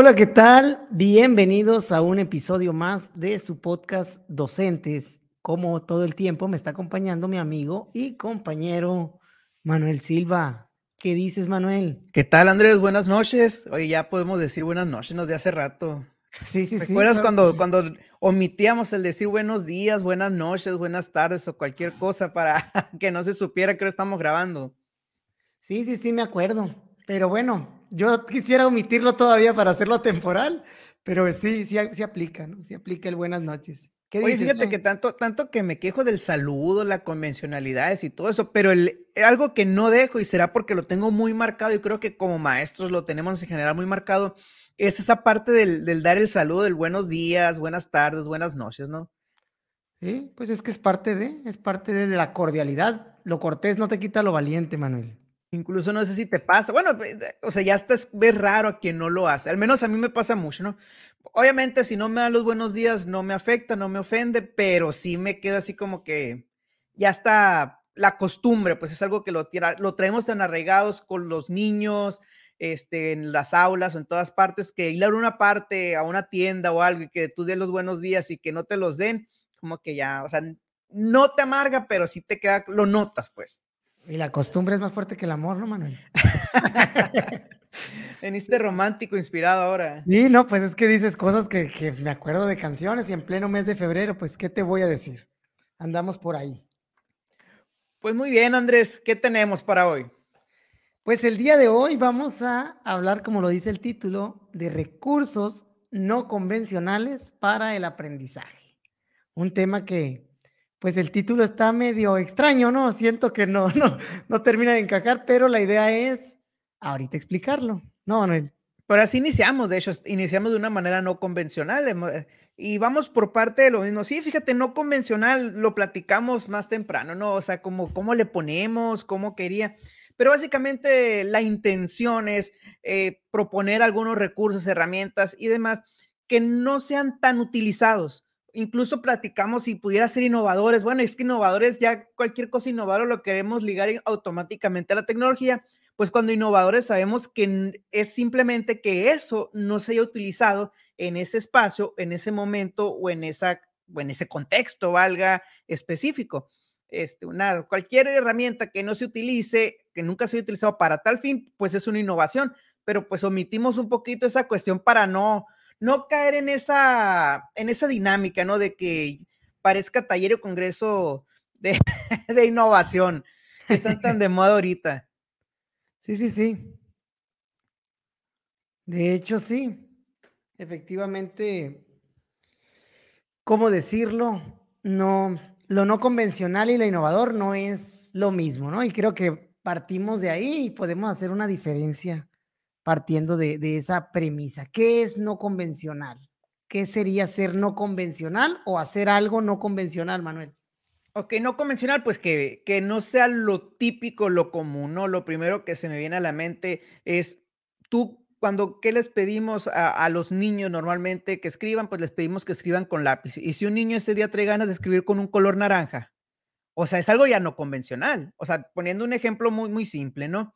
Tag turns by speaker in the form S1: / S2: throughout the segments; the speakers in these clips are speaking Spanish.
S1: Hola, ¿qué tal? Bienvenidos a un episodio más de su podcast Docentes. Como todo el tiempo me está acompañando mi amigo y compañero Manuel Silva. ¿Qué dices, Manuel?
S2: ¿Qué tal, Andrés? Buenas noches. Oye, ya podemos decir buenas noches, nos de hace rato.
S1: Sí, sí, sí.
S2: ¿Recuerdas cuando, cuando omitíamos el decir buenos días, buenas noches, buenas tardes o cualquier cosa para que no se supiera que lo estamos grabando?
S1: Sí, sí, sí, me acuerdo. Pero bueno, yo quisiera omitirlo todavía para hacerlo temporal, pero sí, sí, sí aplica, ¿no? Sí aplica el buenas noches.
S2: ¿Qué Oye, fíjate que tanto, tanto que me quejo del saludo, las convencionalidades y todo eso, pero el, algo que no dejo y será porque lo tengo muy marcado y creo que como maestros lo tenemos en general muy marcado, es esa parte del, del dar el saludo, del buenos días, buenas tardes, buenas noches, ¿no?
S1: Sí, pues es que es parte de, es parte de la cordialidad. Lo cortés no te quita lo valiente, Manuel.
S2: Incluso no sé si te pasa. Bueno, pues, o sea, ya estás, ves raro a quien no lo hace. Al menos a mí me pasa mucho, ¿no? Obviamente, si no me dan los buenos días, no me afecta, no me ofende, pero sí me queda así como que ya está la costumbre, pues es algo que lo, lo traemos tan arraigados con los niños, este, en las aulas o en todas partes, que ir a una parte, a una tienda o algo y que tú des los buenos días y que no te los den, como que ya, o sea, no te amarga, pero sí te queda, lo notas, pues.
S1: Y la costumbre es más fuerte que el amor, ¿no, Manuel?
S2: Veniste romántico, inspirado ahora.
S1: Sí, no, pues es que dices cosas que, que, me acuerdo de canciones y en pleno mes de febrero, pues, ¿qué te voy a decir? Andamos por ahí.
S2: Pues muy bien, Andrés, ¿qué tenemos para hoy?
S1: Pues el día de hoy vamos a hablar, como lo dice el título, de recursos no convencionales para el aprendizaje. Un tema que pues el título está medio extraño, ¿no? Siento que no, no, no termina de encajar, pero la idea es ahorita explicarlo, ¿no, Manuel?
S2: Pero así iniciamos, de hecho, iniciamos de una manera no convencional eh, y vamos por parte de lo mismo. Sí, fíjate, no convencional, lo platicamos más temprano, ¿no? O sea, como cómo le ponemos, cómo quería. Pero básicamente la intención es eh, proponer algunos recursos, herramientas y demás que no sean tan utilizados incluso platicamos si pudiera ser innovadores. Bueno, es que innovadores, ya cualquier cosa innovadora lo queremos ligar automáticamente a la tecnología. Pues cuando innovadores sabemos que es simplemente que eso no se haya utilizado en ese espacio, en ese momento o en, esa, o en ese contexto, valga específico. Este, una, cualquier herramienta que no se utilice, que nunca se haya utilizado para tal fin, pues es una innovación, pero pues omitimos un poquito esa cuestión para no, no caer en esa, en esa dinámica, ¿no? De que parezca taller o congreso de, de innovación, que están tan de moda ahorita.
S1: Sí, sí, sí. De hecho, sí. Efectivamente, ¿cómo decirlo? No, lo no convencional y lo innovador no es lo mismo, ¿no? Y creo que partimos de ahí y podemos hacer una diferencia partiendo de, esa premisa. ¿Qué es no convencional? ¿Qué sería ser no convencional o hacer algo no convencional, Manuel?
S2: Ok, no convencional, pues que, que no sea lo típico, lo común, ¿no? Lo primero que se me viene a la mente es, tú, cuando, ¿qué les pedimos a, a, los niños normalmente que escriban? Pues les pedimos que escriban con lápiz. Y si un niño ese día trae ganas de escribir con un color naranja, o sea, es algo ya no convencional. O sea, poniendo un ejemplo muy, muy simple, ¿no?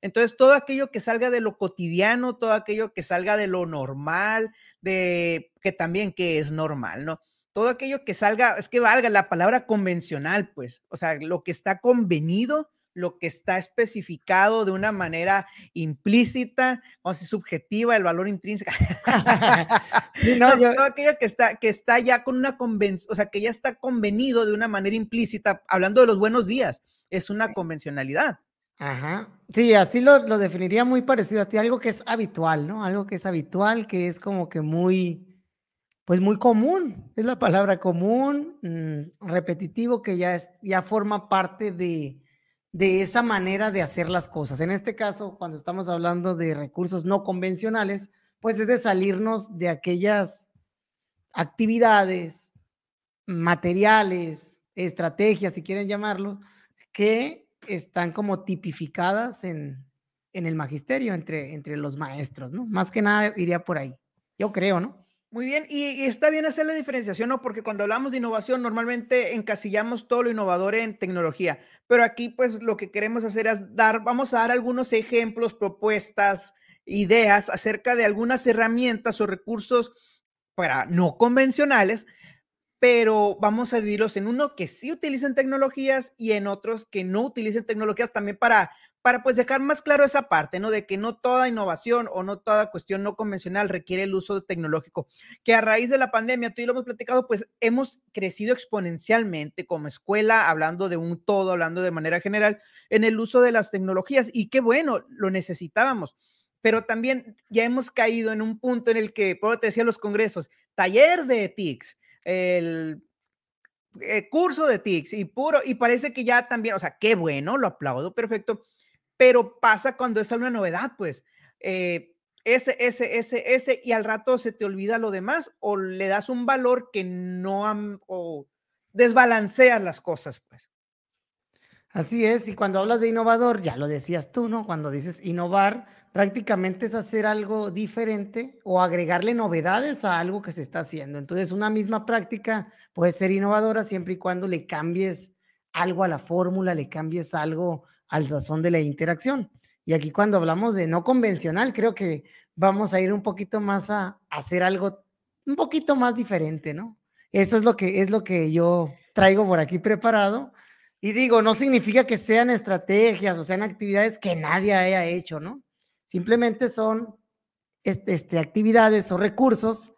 S2: Entonces, todo aquello que salga de lo cotidiano, todo aquello que salga de lo normal, de que también que es normal, ¿no? Todo aquello que salga, es que valga la palabra convencional, pues, o sea, lo que está convenido, lo que está especificado de una manera implícita, o sea, subjetiva, el valor intrínseco. Todo aquello que está, que está ya con una convención, o sea, que ya está convenido de una manera implícita, hablando de los buenos días, es una convencionalidad.
S1: Ajá. Sí, así lo, definiría muy parecido a ti, algo que es habitual, ¿no? Algo que es habitual, que es como que muy, pues muy común, es la palabra común, mm, repetitivo, que ya, es, ya forma parte de, de esa manera de hacer las cosas. En este caso, cuando estamos hablando de recursos no convencionales, pues es de salirnos de aquellas actividades, materiales, estrategias, si quieren llamarlo, que están como tipificadas en, en el magisterio entre, entre los maestros, ¿no? Más que nada iría por ahí. Yo creo, ¿no?
S2: Muy bien, y, está bien hacer la diferenciación, ¿no? Porque cuando hablamos de innovación, normalmente encasillamos todo lo innovador en tecnología, pero aquí pues lo que queremos hacer es dar, vamos a dar algunos ejemplos, propuestas, ideas acerca de algunas herramientas o recursos para no convencionales, pero vamos a dividirlos en uno que sí utilicen tecnologías y en otros que no utilicen tecnologías también para para pues dejar más claro esa parte, ¿no? De que no toda innovación o no toda cuestión no convencional requiere el uso tecnológico, que a raíz de la pandemia, tú y lo hemos platicado, pues hemos crecido exponencialmente como escuela, hablando de un todo, hablando de manera general, en el uso de las tecnologías y qué bueno, lo necesitábamos. Pero también ya hemos caído en un punto en el que, por te decía los congresos, taller de TICS, el eh, curso de TICS y puro, y parece que ya también, o sea, qué bueno, lo aplaudo, perfecto, pero pasa cuando es una novedad, pues. Eh, ese, ese, ese, ese, y al rato se te olvida lo demás o le das un valor que no, o desbalanceas las cosas, pues.
S1: Así es, y cuando hablas de innovador, ya lo decías tú, ¿no? Cuando dices innovar, prácticamente es hacer algo diferente o agregarle novedades a algo que se está haciendo. Entonces, una misma práctica puede ser innovadora siempre y cuando le cambies algo a la fórmula, le cambies algo al sazón de la interacción. Y aquí cuando hablamos de no convencional, creo que vamos a ir un poquito más a, hacer algo un poquito más diferente, ¿no? Eso es lo que es lo que yo traigo por aquí preparado. Y digo, no significa que sean estrategias o sean actividades que nadie haya hecho, ¿no? Simplemente son este, este actividades o recursos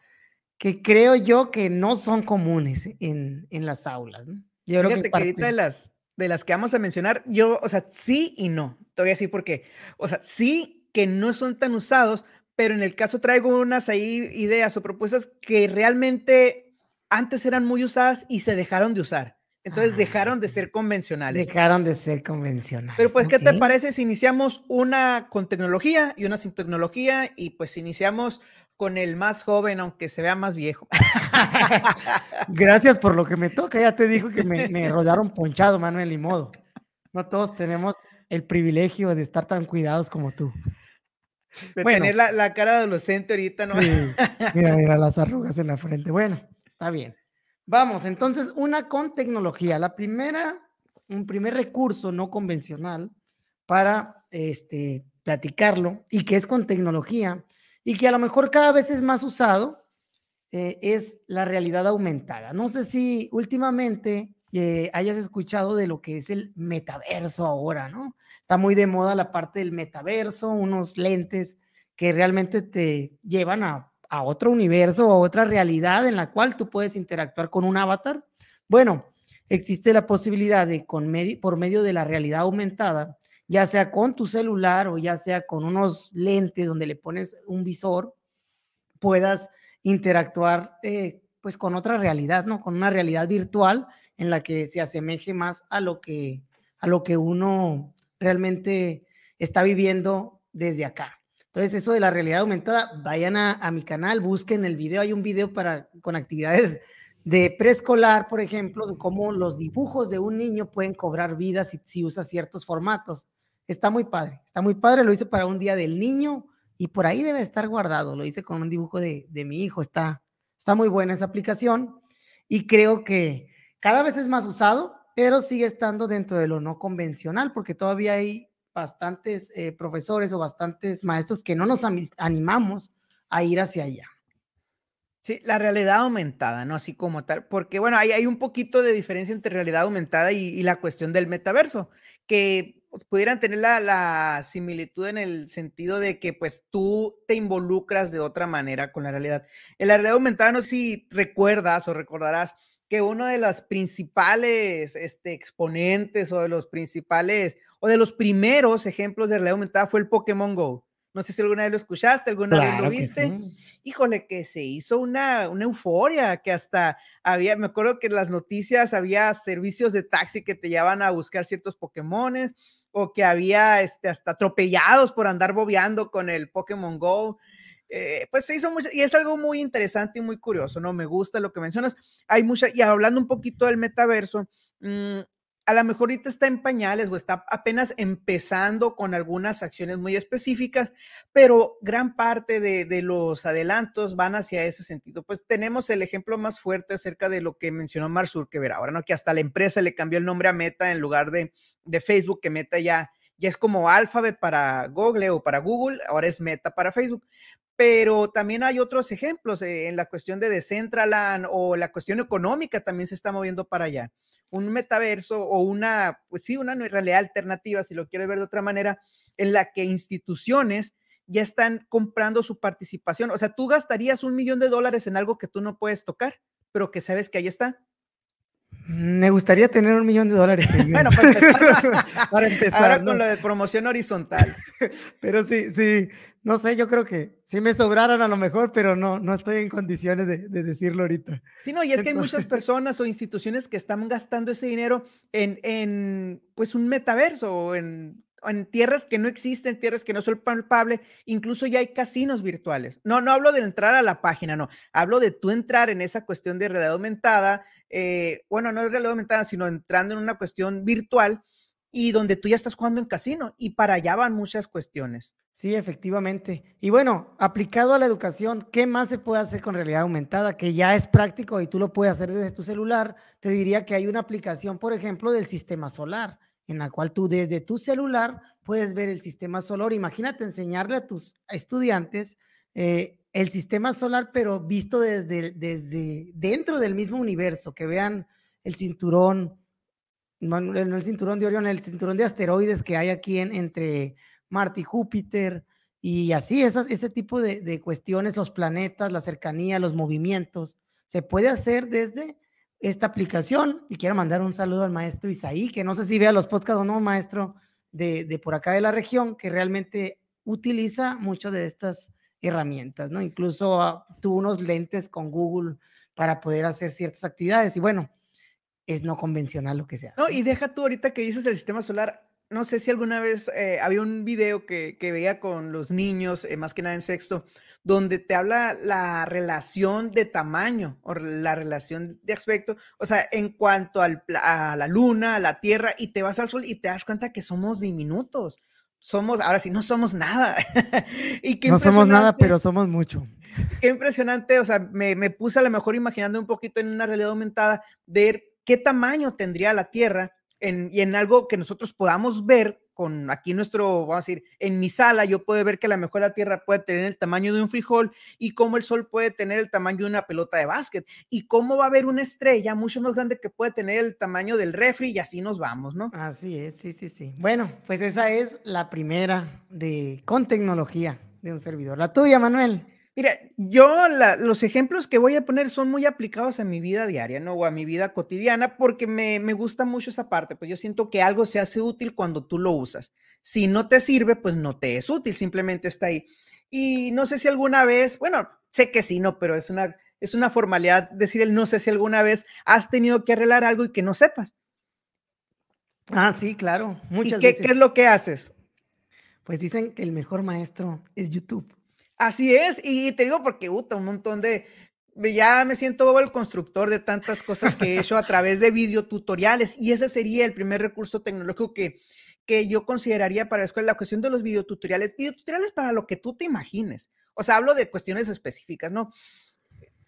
S1: que creo yo que no son comunes en, en las aulas, ¿no? Yo
S2: creo que, parte... de las de las que vamos a mencionar, yo, o sea, sí y no. Te voy a decir por qué. O sea, sí que no son tan usados, pero en el caso traigo unas ahí ideas o propuestas que realmente antes eran muy usadas y se dejaron de usar. Entonces ah, dejaron de ser convencionales.
S1: Dejaron de ser convencionales.
S2: Pero pues, ¿qué te parece si iniciamos una con tecnología y una sin tecnología? Y pues iniciamos con el más joven, aunque se vea más viejo.
S1: Gracias por lo que me toca. Ya te dijo que me, me rodaron ponchado, Manuel, y modo. No todos tenemos el privilegio de estar tan cuidados como tú.
S2: De tener la, cara de adolescente ahorita, ¿no?
S1: Mira, mira las arrugas en la frente. Bueno, está bien. Vamos, entonces, una con tecnología. La primera, un primer recurso no convencional para este, platicarlo y que es con tecnología y que a lo mejor cada vez es más usado, eh, es la realidad aumentada. No sé si últimamente eh, hayas escuchado de lo que es el metaverso ahora, ¿no? Está muy de moda la parte del metaverso, unos lentes que realmente te llevan a, a otro universo o a otra realidad en la cual tú puedes interactuar con un avatar. Bueno, existe la posibilidad de, con por medio de la realidad aumentada, ya sea con tu celular o ya sea con unos lentes donde le pones un visor, puedas interactuar eh, pues con otra realidad, ¿no? Con una realidad virtual en la que se asemeje más a lo que, a lo que uno realmente está viviendo desde acá. Entonces, eso de la realidad aumentada, vayan a, mi canal, busquen el video, hay un video para, con actividades de preescolar, por ejemplo, de cómo los dibujos de un niño pueden cobrar vida si, si usa ciertos formatos. Está muy padre, está muy padre. Lo hice para un día del niño y por ahí debe estar guardado. Lo hice con un dibujo de, mi hijo. Está, está muy buena esa aplicación y creo que cada vez es más usado, pero sigue estando dentro de lo no convencional porque todavía hay bastantes eh, profesores o bastantes maestros que no nos animamos a ir hacia allá.
S2: Sí, la realidad aumentada, ¿no? Así como tal, porque bueno, hay, hay un poquito de diferencia entre realidad aumentada y, y la cuestión del metaverso, que pues, pudieran tener la, similitud en el sentido de que pues tú te involucras de otra manera con la realidad. En la realidad aumentada, no sé si recuerdas o recordarás que uno de los principales este, exponentes o de los principales o de los primeros ejemplos de realidad aumentada fue el Pokémon Go. No sé si alguna vez lo escuchaste, alguna vez lo viste. Híjole, que se hizo una, una euforia, que hasta había, me acuerdo que en las noticias había servicios de taxi que te llevaban a buscar ciertos Pokémones o que había este, hasta atropellados por andar bobeando con el Pokémon Go. Eh, pues se hizo mucho, y es algo muy interesante y muy curioso, ¿no? Me gusta lo que mencionas. Hay mucha, y hablando un poquito del metaverso, mm, a lo mejor ahorita está en pañales o está apenas empezando con algunas acciones muy específicas, pero gran parte de, los adelantos van hacia ese sentido. Pues tenemos el ejemplo más fuerte acerca de lo que mencionó Mark Zuckerberg ahora, ¿no? Que hasta la empresa le cambió el nombre a Meta en lugar de, de Facebook, que Meta ya, ya es como Alphabet para Google o para Google, ahora es Meta para Facebook. Pero también hay otros ejemplos eh, en la cuestión de Decentraland o la cuestión económica también se está moviendo para allá. Un metaverso o una, pues sí, una realidad alternativa, si lo quieres ver de otra manera, en la que instituciones ya están comprando su participación. O sea, tú gastarías un millón de dólares en algo que tú no puedes tocar, pero que sabes que ahí está.
S1: Me gustaría tener un millón de dólares.
S2: bueno, para empezar, para empezar ahora con lo de promoción horizontal.
S1: pero sí, sí, no sé, yo creo que si me sobraran a lo mejor, pero no, no estoy en condiciones de, decirlo ahorita.
S2: Sí, no, y es que hay muchas personas o instituciones que están gastando ese dinero en, en pues un metaverso o en en tierras que no existen, tierras que no son palpables, incluso ya hay casinos virtuales. No, no hablo de entrar a la página, no, hablo de tú entrar en esa cuestión de realidad aumentada, eh, bueno, no es realidad aumentada, sino entrando en una cuestión virtual y donde tú ya estás jugando en casino y para allá van muchas cuestiones.
S1: Sí, efectivamente. Y bueno, aplicado a la educación, ¿qué más se puede hacer con realidad aumentada? Que ya es práctico y tú lo puedes hacer desde tu celular. Te diría que hay una aplicación, por ejemplo, del sistema solar en la cual tú desde tu celular puedes ver el sistema solar. Imagínate enseñarle a tus estudiantes eh, el sistema solar, pero visto desde, desde dentro del mismo universo, que vean el cinturón, no, el cinturón de Orión, el cinturón de asteroides que hay aquí en, entre Marte y Júpiter, y así, esas, ese tipo de cuestiones, los planetas, la cercanía, los movimientos, se puede hacer desde esta aplicación y quiero mandar un saludo al maestro Isaí, que no sé si vea los podcasts o no, maestro de, de por acá de la región, que realmente utiliza mucho de estas herramientas, ¿no? Incluso ah, tuvo unos lentes con Google para poder hacer ciertas actividades y bueno, es no convencional lo que se hace.
S2: No, y deja tú ahorita que dices el sistema solar, no sé si alguna vez eh, había un video que, que, veía con los niños, eh, más que nada en sexto, donde te habla la relación de tamaño o la relación de aspecto, o sea, en cuanto al, a la luna, a la tierra, y te vas al sol y te das cuenta que somos diminutos. Somos, ahora sí, no somos nada.
S1: y no somos nada, pero somos mucho.
S2: Qué impresionante, o sea, me, me puse a lo mejor imaginando un poquito en una realidad aumentada, ver qué tamaño tendría la Tierra en, y en algo que nosotros podamos ver con aquí nuestro, vamos a decir, en mi sala, yo puedo ver que a lo mejor la Tierra puede tener el tamaño de un frijol y cómo el Sol puede tener el tamaño de una pelota de básquet y cómo va a haber una estrella mucho más grande que puede tener el tamaño del refri y así nos vamos, ¿no?
S1: Así es, sí, sí, sí. Bueno, pues esa es la primera de con tecnología de un servidor. La tuya, Manuel.
S2: Mira, yo los ejemplos que voy a poner son muy aplicados a mi vida diaria, ¿no? O a mi vida cotidiana, porque me, gusta mucho esa parte, pues yo siento que algo se hace útil cuando tú lo usas. Si no te sirve, pues no te es útil, simplemente está ahí. Y no sé si alguna vez, bueno, sé que sí, no, pero es una, es una formalidad decir el no sé si alguna vez has tenido que arreglar algo y que no sepas.
S1: Ah, sí, claro.
S2: Muchas ¿Y qué, qué es lo que haces?
S1: Pues dicen que el mejor maestro es YouTube.
S2: Así es, y te digo porque, puta, un montón de, ya me siento el constructor de tantas cosas que he hecho a través de videotutoriales y ese sería el primer recurso tecnológico que, que yo consideraría para la escuela, la cuestión de los videotutoriales, videotutoriales para lo que tú te imagines. O sea, hablo de cuestiones específicas, ¿no?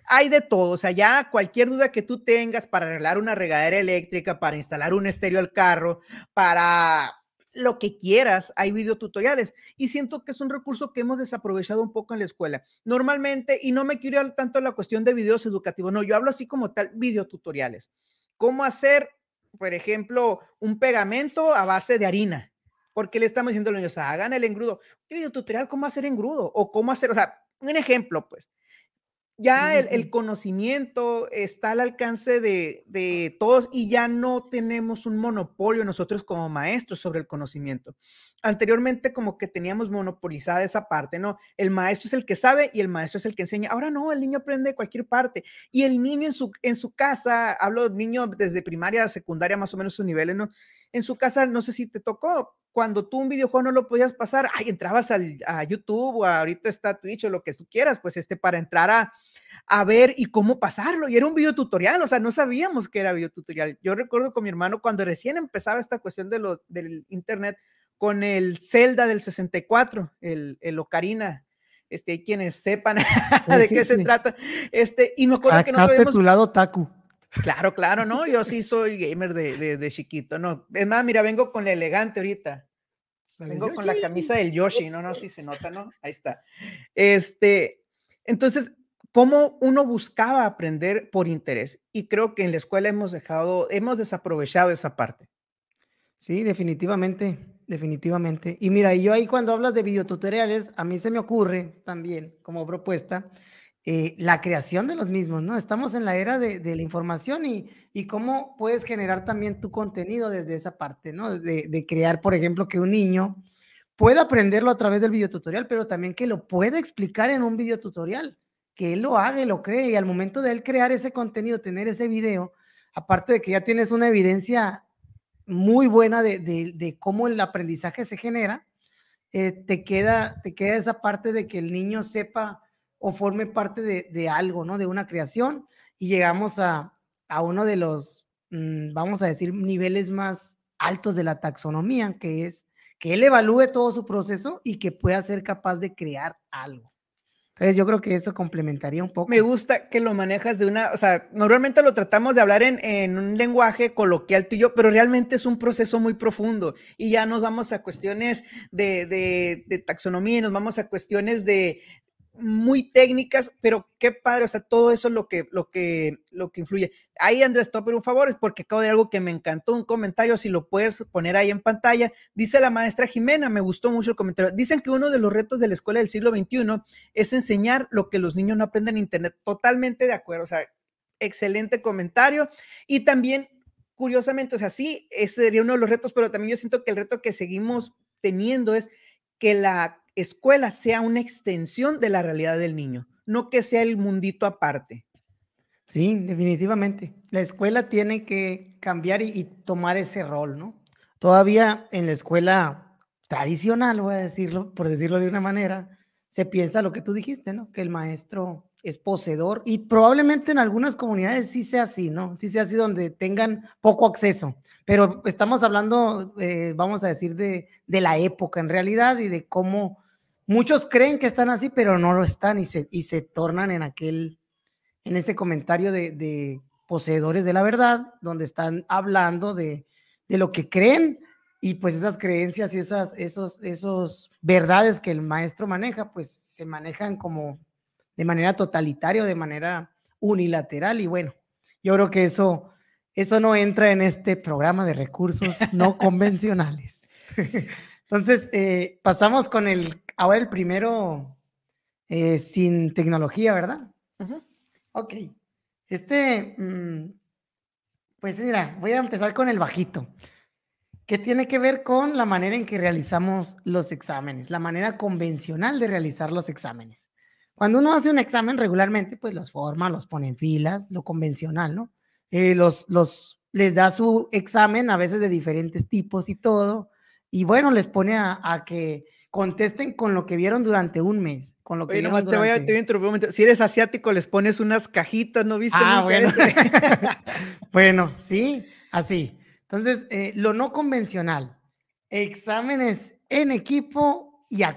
S2: Hay de todo, o sea, ya cualquier duda que tú tengas para arreglar una regadera eléctrica, para instalar un estéreo al carro, para lo que quieras, hay videotutoriales. Y siento que es un recurso que hemos desaprovechado un poco en la escuela. Normalmente, y no me quiero ir tanto a la cuestión de videos educativos, no, yo hablo así como tal, videotutoriales. ¿Cómo hacer, por ejemplo, un pegamento a base de harina? Porque le estamos diciendo a los niños, hagan el engrudo. ¿Qué videotutorial cómo hacer engrudo? O cómo hacer, o sea, un ejemplo, pues ya el, conocimiento está al alcance de, todos y ya no tenemos un monopolio nosotros como maestros sobre el conocimiento. Anteriormente como que teníamos monopolizada esa parte, ¿no? El maestro es el que sabe y el maestro es el que enseña. Ahora no, el niño aprende de cualquier parte y el niño en su, en su casa, hablo de niño desde primaria a secundaria más o menos sus niveles, ¿no? En su casa, no sé si te tocó, cuando tú un videojuego no lo podías pasar, ay, entrabas al, a YouTube o ahorita está Twitch o lo que tú quieras, pues este para entrar a, a ver y cómo pasarlo. Y era un video tutorial, o sea, no sabíamos que era video tutorial. Yo recuerdo con mi hermano cuando recién empezaba esta cuestión de lo, del internet con el Zelda del 64, el, el Ocarina. Este, hay quienes sepan de qué se trata. Este, y me acuerdo que no
S1: tu lado Taku.
S2: Claro, claro, ¿no? Yo sí soy gamer de, de, de chiquito, ¿no? Es más, mira, vengo con el elegante ahorita. Vengo con la camisa del Yoshi, no, no, si se nota, ¿no? Ahí está. Este, entonces, ¿cómo uno buscaba aprender por interés? Y creo que en la escuela hemos dejado, hemos desaprovechado esa parte.
S1: Sí, definitivamente, definitivamente. Y mira, yo ahí cuando hablas de videotutoriales, a mí se me ocurre también como propuesta eh, la creación de los mismos, ¿no? Estamos en la era de, la información y, y, cómo puedes generar también tu contenido desde esa parte, ¿no? De, crear, por ejemplo, que un niño pueda aprenderlo a través del videotutorial, pero también que lo pueda explicar en un videotutorial, que él lo haga lo cree y al momento de él crear ese contenido, tener ese video, aparte de que ya tienes una evidencia muy buena de, de cómo el aprendizaje se genera, eh, te, queda, te queda esa parte de que el niño sepa o forme parte de, algo, ¿no? De una creación y llegamos a, uno de los, mm, vamos a decir, niveles más altos de la taxonomía, que es que él evalúe todo su proceso y que pueda ser capaz de crear algo. Entonces yo creo que eso complementaría un poco.
S2: Me gusta que lo manejas de una, o sea, normalmente lo tratamos de hablar en, un lenguaje coloquial tú y yo, pero realmente es un proceso muy profundo y ya nos vamos a cuestiones de, de, de taxonomía, nos vamos a cuestiones de, muy técnicas, pero qué padre, o sea, todo eso es lo que, lo que, lo que influye. Ahí, Andrés, Topper, un favor, es porque acabo de algo que me encantó, un comentario, si lo puedes poner ahí en pantalla. Dice la maestra Jimena, me gustó mucho el comentario. Dicen que uno de los retos de la escuela del siglo XXI es enseñar lo que los niños no aprenden en Internet. Totalmente de acuerdo, o sea, excelente comentario. Y también, curiosamente, o sea, sí, ese sería uno de los retos, pero también yo siento que el reto que seguimos teniendo es que la escuela sea una extensión de la realidad del niño, no que sea el mundito aparte.
S1: Sí, definitivamente. La escuela tiene que cambiar y, tomar ese rol, ¿no? Todavía en la escuela tradicional, voy a decirlo, por decirlo de una manera, se piensa lo que tú dijiste, ¿no? Que el maestro es poseedor y probablemente en algunas comunidades sí sea así, ¿no? Sí sea así donde tengan poco acceso, pero estamos hablando, eh, vamos a decir, de, de, la época en realidad y de cómo Muchos creen que están así, pero no lo están y se, y se tornan en aquel, en ese comentario de, poseedores de la verdad, donde están hablando de, lo que creen y pues esas creencias y esas esos, esos verdades que el maestro maneja, pues se manejan como de manera totalitaria o de manera unilateral y bueno, yo creo que eso, eso no entra en este programa de recursos no convencionales. Entonces, eh, pasamos con el, ahora el primero eh, sin tecnología, ¿verdad? Ok. Este, mm, pues mira, voy a empezar con el bajito, que tiene que ver con la manera en que realizamos los exámenes, la manera convencional de realizar los exámenes. Cuando uno hace un examen regularmente, pues los forma, los pone en filas, lo convencional, ¿no? Eh, los, los, les da su examen a veces de diferentes tipos y todo y bueno, les pone a, que contesten con lo que vieron durante un mes. Con lo que
S2: te, voy a, interrumpir un momento. Si eres asiático, les pones unas cajitas, ¿no viste?
S1: Ah, bueno. bueno, sí, así. Entonces, eh, lo no convencional, exámenes en equipo y a,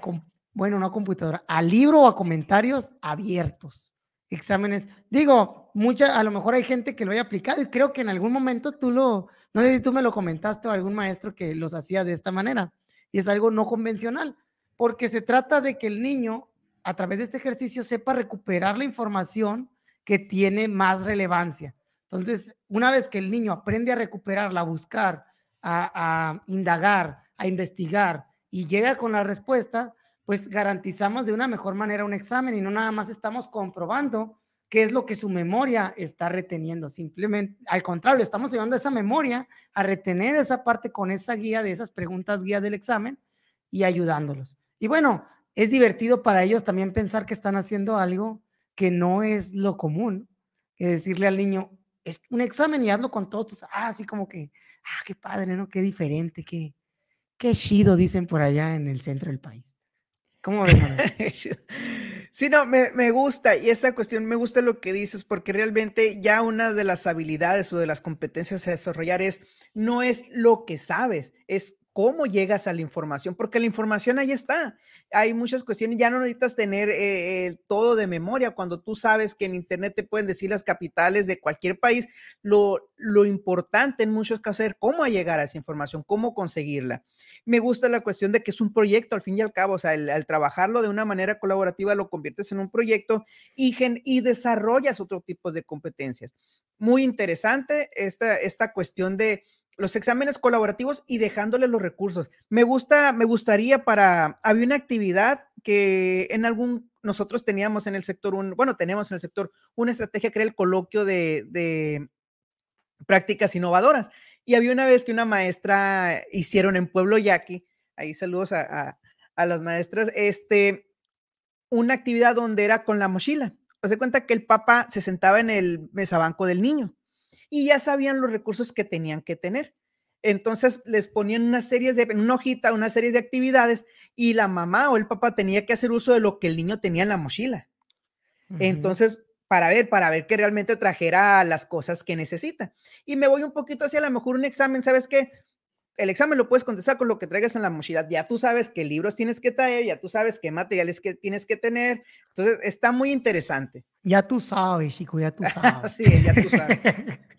S1: bueno, no a computadora, a libro o a comentarios abiertos. Exámenes, digo, mucha, a lo mejor hay gente que lo haya aplicado y creo que en algún momento tú lo, no sé si tú me lo comentaste o algún maestro que los hacía de esta manera. Y es algo no convencional, porque se trata de que el niño a través de este ejercicio sepa recuperar la información que tiene más relevancia. Entonces, una vez que el niño aprende a recuperarla, a buscar, a, a indagar, a investigar y llega con la respuesta, pues garantizamos de una mejor manera un examen y no nada más estamos comprobando qué es lo que su memoria está reteniendo. Simplemente, al contrario, estamos llevando esa memoria a retener esa parte con esa guía de esas preguntas guía del examen y ayudándolos. Y bueno, es divertido para ellos también pensar que están haciendo algo que no es lo común, que decirle al niño, es un examen y hazlo con todos, ah, así como que, ah, qué padre, ¿no? Qué diferente, qué, qué chido, dicen por allá en el centro del país. ¿Cómo ven?
S2: Sí, no, me, gusta y esa cuestión, me gusta lo que dices porque realmente ya una de las habilidades o de las competencias a desarrollar es, no es lo que sabes, es cómo llegas a la información, porque la información ahí está. Hay muchas cuestiones, ya no necesitas tener eh, todo de memoria. Cuando tú sabes que en Internet te pueden decir las capitales de cualquier país, lo, lo importante en muchos casos es cómo llegar a esa información, cómo conseguirla. Me gusta la cuestión de que es un proyecto al fin y al cabo, o sea, al trabajarlo de una manera colaborativa lo conviertes en un proyecto y, y desarrollas otro tipo de competencias. Muy interesante esta, esta cuestión de los exámenes colaborativos y dejándole los recursos. Me gusta, me gustaría para, había una actividad que en algún, nosotros teníamos en el sector, un, bueno, tenemos en el sector una estrategia que era el coloquio de, de prácticas innovadoras. Y había una vez que una maestra hicieron en Pueblo Yaqui, ahí saludos a, a, las maestras, este, una actividad donde era con la mochila. O se cuenta que el papá se sentaba en el mesabanco del niño y ya sabían los recursos que tenían que tener. Entonces les ponían una serie de, una hojita, una serie de actividades y la mamá o el papá tenía que hacer uso de lo que el niño tenía en la mochila. Entonces, para ver, para ver que realmente trajera las cosas que necesita. Y me voy un poquito hacia a lo mejor un examen, ¿sabes qué? El examen lo puedes contestar con lo que traigas en la mochila. Ya tú sabes qué libros tienes que traer, ya tú sabes qué materiales que tienes que tener. Entonces, está muy interesante.
S1: Ya tú sabes, chico, ya tú sabes.
S2: sí, ya tú sabes.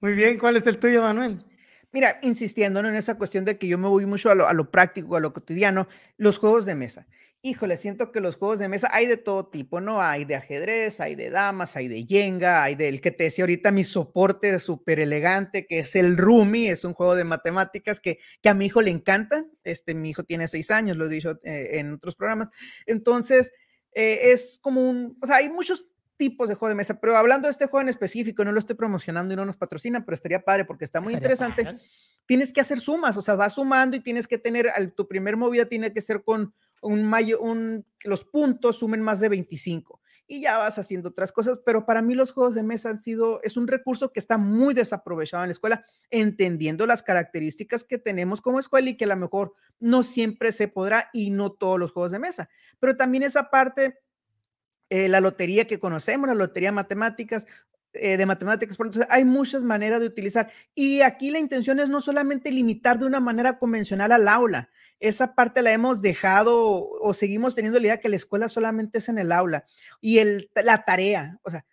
S1: Muy bien, ¿cuál es el tuyo, Manuel?
S2: Mira, insistiendo en esa cuestión de que yo me voy mucho a lo, práctico, a lo cotidiano, los juegos de mesa. Híjole, siento que los juegos de mesa hay de todo tipo, ¿no? Hay de ajedrez, hay de damas, hay de yenga, hay del que te decía ahorita mi soporte súper elegante, que es el Rumi, es un juego de matemáticas que, que, a mi hijo le encanta. Este, mi hijo tiene seis años, lo he dicho eh, en otros programas. Entonces, eh, es como un, o sea, hay muchos tipos de juego de mesa, pero hablando de este juego en específico, no lo estoy promocionando y no nos patrocina, pero estaría padre porque está muy interesante. Tienes que hacer sumas, o sea, vas sumando y tienes que tener, tu primer movida tiene que ser con un mayo, un, los puntos sumen más de 25 y ya vas haciendo otras cosas, pero para mí los juegos de mesa han sido, es un recurso que está muy desaprovechado en la escuela, entendiendo las características que tenemos como escuela y que a lo mejor no siempre se podrá y no todos los juegos de mesa, pero también esa parte eh, la lotería que conocemos, la lotería matemáticas, eh, de matemáticas, por entonces hay muchas maneras de utilizar. Y aquí la intención es no solamente limitar de una manera convencional al aula, esa parte la hemos dejado o seguimos teniendo la idea que la escuela solamente es en el aula y el, la tarea, o sea,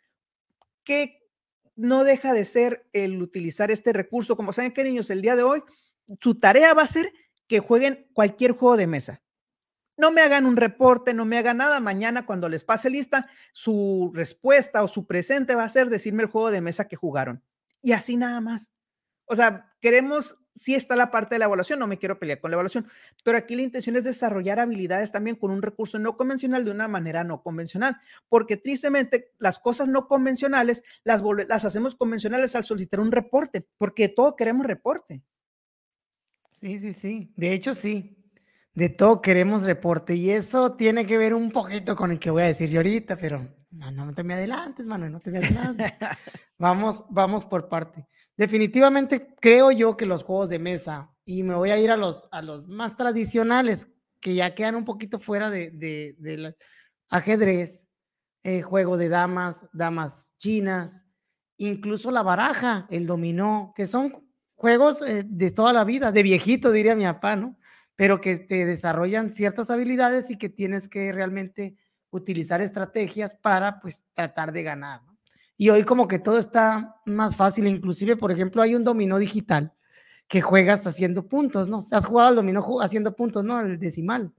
S2: que no deja de ser el utilizar este recurso. Como saben que niños, el día de hoy, su tarea va a ser que jueguen cualquier juego de mesa no me hagan un reporte, no me hagan nada. Mañana cuando les pase lista, su respuesta o su presente va a ser decirme el juego de mesa que jugaron. Y así nada más. O sea, queremos, sí está la parte de la evaluación, no me quiero pelear con la evaluación, pero aquí la intención es desarrollar habilidades también con un recurso no convencional de una manera no convencional, porque tristemente las cosas no convencionales las, las hacemos convencionales al solicitar un reporte, porque todo queremos reporte.
S1: Sí, sí, sí. De hecho, sí de todo queremos reporte y eso tiene que ver un poquito con el que voy a decir yo ahorita, pero no, no te me adelantes, Manuel, no te me adelantes. vamos, vamos por parte. Definitivamente creo yo que los juegos de mesa, y me voy a ir a los, a los más tradicionales, que ya quedan un poquito fuera de, de, ajedrez, eh, juego de damas, damas chinas, incluso la baraja, el dominó, que son juegos eh, de toda la vida, de viejito, diría mi papá, ¿no? Pero que te desarrollan ciertas habilidades y que tienes que realmente utilizar estrategias para pues tratar de ganar. Y hoy como que todo está más fácil, inclusive, por ejemplo, hay un dominó digital que juegas haciendo puntos, ¿no? Has jugado al dominó haciendo puntos, ¿no? El decimal.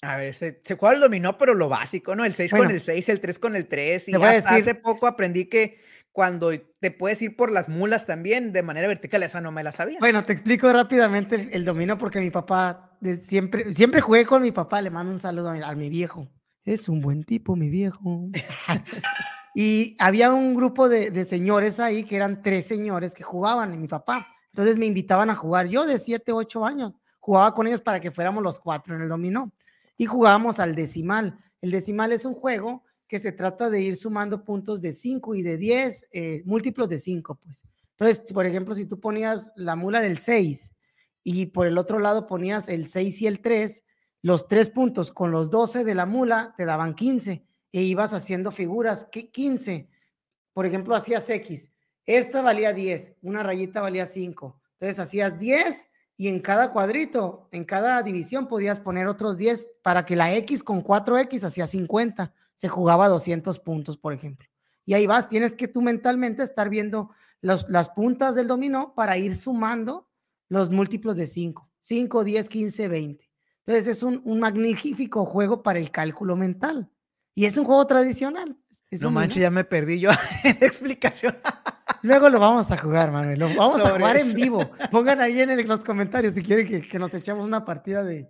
S2: A ver, se, juega el dominó, pero lo básico, ¿no? El 6 con el 6, el 3 con el 3. Y hace poco aprendí que cuando te puedes ir por las mulas también de manera vertical, esa no me la sabía.
S1: Bueno, te explico rápidamente el, dominó porque mi papá, siempre, siempre jugué con mi papá, le mando un saludo a mi, viejo. Es un buen tipo, mi viejo. y había un grupo de, señores ahí que eran tres señores que jugaban, y mi papá. Entonces me invitaban a jugar. Yo de siete, ocho años jugaba con ellos para que fuéramos los cuatro en el dominó. Y jugábamos al decimal. El decimal es un juego que se trata de ir sumando puntos de 5 y de 10, eh, múltiplos de 5, pues. Entonces, por ejemplo, si tú ponías la mula del 6 y por el otro lado ponías el 6 y el 3, los tres puntos con los 12 de la mula te daban 15 e ibas haciendo figuras que 15. Por ejemplo, hacías X. Esta valía 10, una rayita valía 5. Entonces hacías 10 y en cada cuadrito, en cada división podías poner otros 10 para que la X con 4X hacía 50. Se jugaba 200 puntos, por ejemplo. Y ahí vas, tienes que tú mentalmente estar viendo las puntas del dominó para ir sumando los múltiplos de 5. 5, 10, 15, 20. Entonces es un, magnífico juego para el cálculo mental. Y es un juego tradicional.
S2: no manches, ya me perdí yo en explicación.
S1: Luego lo vamos a jugar, Manuel. Lo vamos a jugar en vivo. Pongan ahí en los comentarios si quieren que, nos echemos una partida de,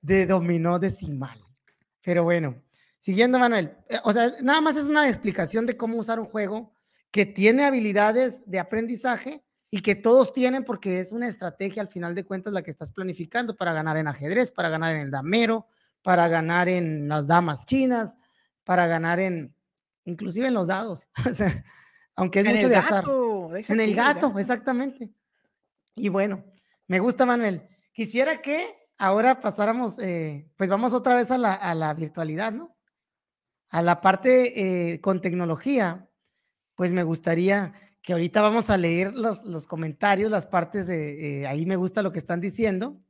S1: de dominó decimal. Pero bueno, siguiendo, Manuel. Eh, o sea, nada más es una explicación de cómo usar un juego que tiene habilidades de aprendizaje y que todos tienen porque es una estrategia al final de cuentas la que estás planificando para ganar en ajedrez, para ganar en el damero, para ganar en las damas chinas, para ganar en, inclusive en los dados. o sea, aunque es mucho de azar. En el gato, exactamente. Y bueno, me gusta, Manuel. Quisiera que ahora pasáramos, eh, pues vamos otra vez a la, virtualidad, ¿no? A la parte eh, con tecnología, pues me gustaría que ahorita vamos a leer los, los comentarios, las partes de, eh, ahí me gusta lo que están diciendo,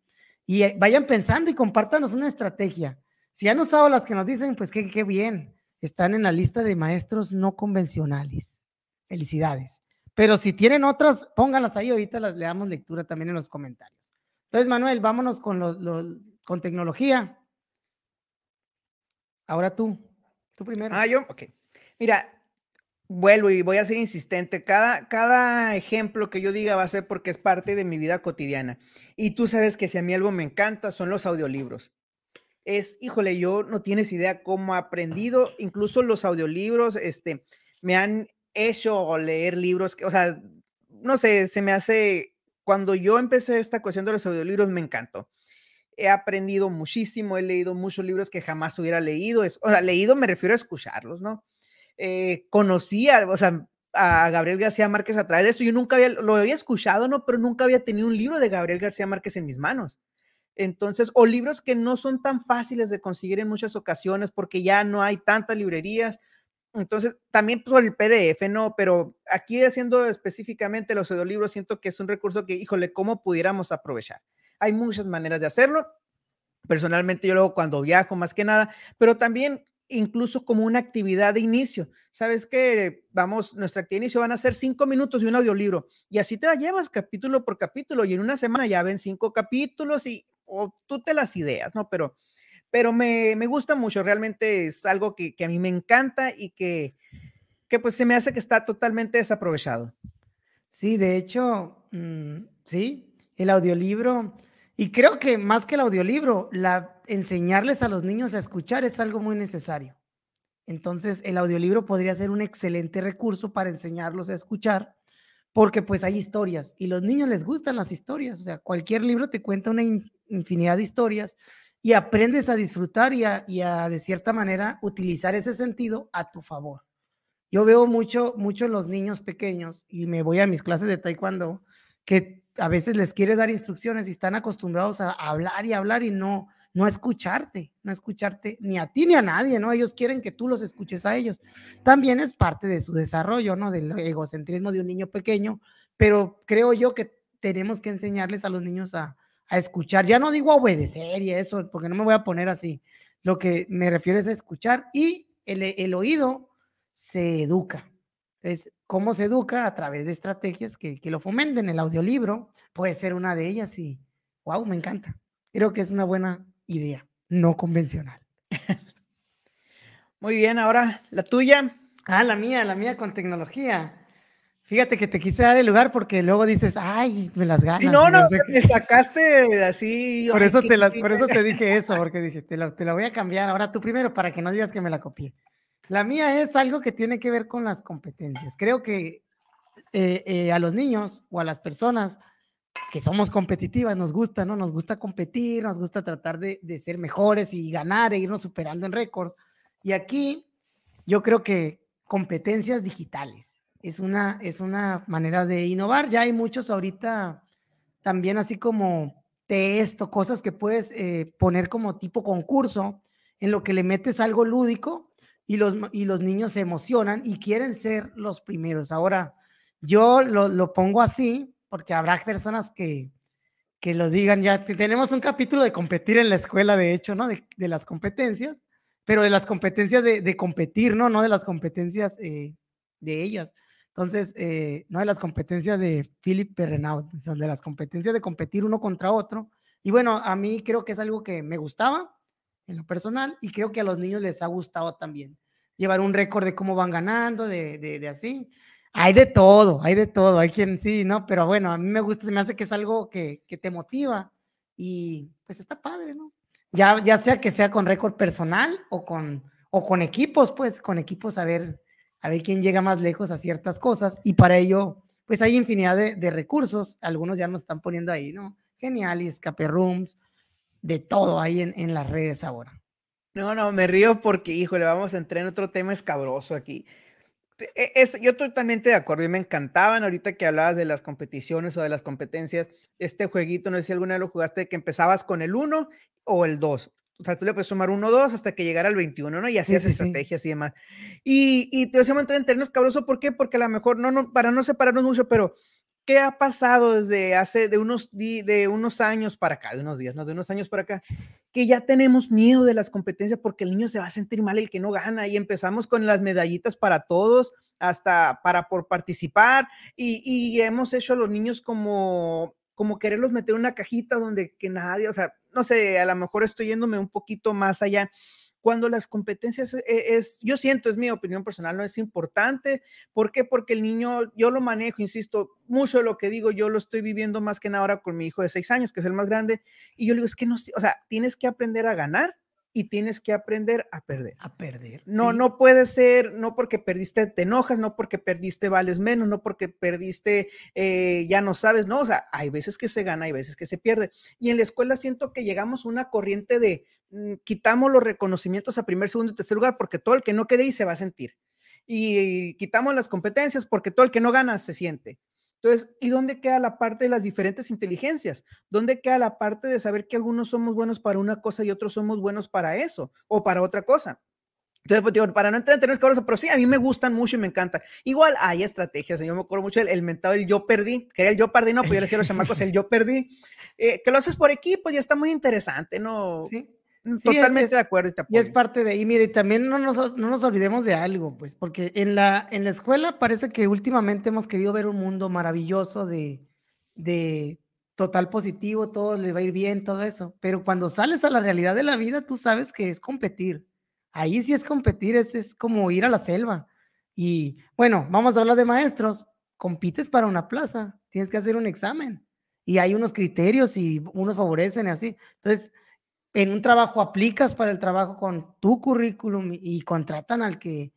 S1: y vayan pensando y compártanos una estrategia. Si han usado las que nos dicen, pues qué, qué bien, están en la lista de maestros no convencionales. Felicidades. Pero si tienen otras, pónganlas ahí, ahorita las le damos lectura también en los comentarios. Entonces, Manuel, vámonos con, con tecnología. Ahora tú, tú primero.
S2: Ah, yo, ok. Mira, vuelvo y voy a ser insistente. Cada, cada ejemplo que yo diga va a ser porque es parte de mi vida cotidiana. Y tú sabes que si a mí algo me encanta son los audiolibros. Es, híjole, yo no tienes idea cómo he aprendido, incluso los audiolibros, este, me han hecho leer libros, que, o sea, no sé, se me hace, cuando yo empecé esta cuestión de los audiolibros, me encantó. He aprendido muchísimo, he leído muchos libros que jamás hubiera leído, es, o sea, leído me refiero a escucharlos, ¿no? Eh, conocía, o sea, a Gabriel García Márquez a través de esto, yo nunca había, lo había escuchado, ¿no? Pero nunca había tenido un libro de Gabriel García Márquez en mis manos. Entonces, o libros que no son tan fáciles de conseguir en muchas ocasiones porque ya no hay tantas librerías entonces, también por el PDF, ¿no? Pero aquí haciendo específicamente los audiolibros, siento que es un recurso que, híjole, ¿cómo pudiéramos aprovechar? Hay muchas maneras de hacerlo. Personalmente, yo luego cuando viajo, más que nada, pero también incluso como una actividad de inicio. Sabes que vamos, nuestra actividad de inicio van a ser cinco minutos de un audiolibro y así te la llevas capítulo por capítulo y en una semana ya ven cinco capítulos y o tú te las ideas, ¿no? Pero pero me, gusta mucho, realmente es algo que, a mí me encanta y que, que, pues se me hace que está totalmente desaprovechado.
S1: Sí, de hecho, mm, sí, el audiolibro, y creo que más que el audiolibro, la, enseñarles a los niños a escuchar es algo muy necesario. Entonces, el audiolibro podría ser un excelente recurso para enseñarlos a escuchar, porque pues hay historias y los niños les gustan las historias, o sea, cualquier libro te cuenta una infinidad de historias y aprendes a disfrutar y a, de cierta manera utilizar ese sentido a tu favor. Yo veo mucho, mucho los niños pequeños y me voy a mis clases de taekwondo que a veces les quieres dar instrucciones y están acostumbrados a, hablar y hablar y no, no escucharte, no escucharte ni a ti ni a nadie, ¿no? Ellos quieren que tú los escuches a ellos. También es parte de su desarrollo, ¿no? Del egocentrismo de un niño pequeño, pero creo yo que tenemos que enseñarles a los niños a, a escuchar. Ya no digo obedecer y eso, porque no me voy a poner así. Lo que me refiero es a escuchar y el, oído se educa. Es cómo se educa a través de estrategias que, que, lo fomenten. El audiolibro puede ser una de ellas y, wow, me encanta. Creo que es una buena idea, no convencional.
S2: Muy bien, ahora la tuya.
S1: Ah, la mía, la mía con tecnología. Fíjate que te quise dar el lugar porque luego dices, ay, me las ganas.
S2: no, no, me sacaste así.
S1: Por eso, te por eso te dije eso, porque dije, te la, te la voy a cambiar. Ahora tú primero para que no digas que me la copié. La mía es algo que tiene que ver con las competencias. Creo que eh, eh, a los niños o a las personas que somos competitivas nos gusta, ¿no? Nos gusta competir, nos gusta tratar de, ser mejores y ganar e irnos superando en récords. Y aquí yo creo que competencias digitales es una, es una manera de innovar. Ya hay muchos ahorita también así como test o cosas que puedes eh, poner como tipo concurso en lo que le metes algo lúdico y los, y los niños se emocionan y quieren ser los primeros. Ahora, yo lo, lo pongo así porque habrá personas que, que lo digan ya. Tenemos un capítulo de competir en la escuela, de hecho, ¿no? De, las competencias, pero de las competencias de, competir, ¿no? No de las competencias eh, de ellas. Entonces, eh, no de las competencias de Philip Perrenaud, son de las competencias de competir uno contra otro. Y bueno, a mí creo que es algo que me gustaba en lo personal y creo que a los niños les ha gustado también. Llevar un récord de cómo van ganando, de, de así. Hay de todo, hay de todo, hay quien sí, ¿no? Pero bueno, a mí me gusta, se me hace que es algo que, que te motiva y pues está padre, ¿no? Ya, ya sea que sea con récord personal o con, o con equipos, pues con equipos a ver, a ver quién llega más lejos a ciertas cosas y para ello, pues hay infinidad de, de recursos, algunos ya nos están poniendo ahí, ¿no? Genial, y escape rooms, de todo ahí en, en las redes ahora.
S2: No, no, me río porque, híjole, vamos a entrar en otro tema escabroso aquí. E, es, yo totalmente de acuerdo y me encantaban ahorita que hablabas de las competiciones o de las competencias. Este jueguito, no sé si alguna vez lo jugaste, que empezabas con el 1 o el 2. O sea, tú le puedes sumar 1 2 hasta que llegara al 21, ¿no? Y hacías estrategias y demás. Y, y te decíamos entrar en términos cabroso, ¿por qué? Porque a lo mejor, no, no, para no separarnos mucho, pero ¿qué ha pasado desde hace de unos, de unos años para acá, de unos días, no, de unos años para acá, que ya tenemos miedo de las competencias porque el niño se va a sentir mal el que no gana y empezamos con las medallitas para todos, hasta para por participar y, y hemos hecho a los niños como como quererlos meter en una cajita donde que nadie, o sea, no sé, a lo mejor estoy yéndome un poquito más allá, cuando las competencias e, es, yo siento, es mi opinión personal, no es importante. ¿Por qué? Porque el niño, yo lo manejo, insisto, mucho de lo que digo, yo lo estoy viviendo más que nada ahora con mi hijo de seis años, que es el más grande, y yo le digo, es que no, o sea, tienes que aprender a ganar y tienes que aprender a perder.
S1: A perder.
S2: No, no puede ser, no porque perdiste te enojas, no porque perdiste vales menos, no porque perdiste eh, ya no sabes, no, o sea, hay veces que se gana, hay veces que se pierde. Y en la escuela siento que llegamos a una corriente de, Mm, quitamos los reconocimientos a primer, segundo y tercer lugar porque todo el que no quede ahí se va a sentir. Y quitamos las competencias porque todo el que no gana se siente. Entonces, ¿y dónde queda la parte de las diferentes inteligencias? ¿Dónde queda la parte de saber que algunos somos buenos para una cosa y otros somos buenos para eso o para otra cosa? Entonces, pues, digo, para no entrar en temas cabrosos, pero sí, a mí me gustan mucho y me encantan. Igual hay estrategias, yo me acuerdo mucho el, mentado el yo perdí, que era el yo perdí, no, pues yo decía a los chamacos el yo perdí, eh, que lo haces por equipo y está muy interesante, ¿no?
S1: Sí.
S2: Totalmente de acuerdo.
S1: Y, es parte de ahí. Mire, también no nos, no nos, olvidemos de algo, pues, porque en la, en la escuela parece que últimamente hemos querido ver un mundo maravilloso de, de total positivo, todo le va a ir bien, todo eso. Pero cuando sales a la realidad de la vida, tú sabes que es competir. Ahí sí es competir, es, es como ir a la selva. Y bueno, vamos a hablar de maestros. Compites para una plaza, tienes que hacer un examen. Y hay unos criterios y unos favorecen y así. Entonces, en un trabajo aplicas para el trabajo con tu currículum y, contratan al que,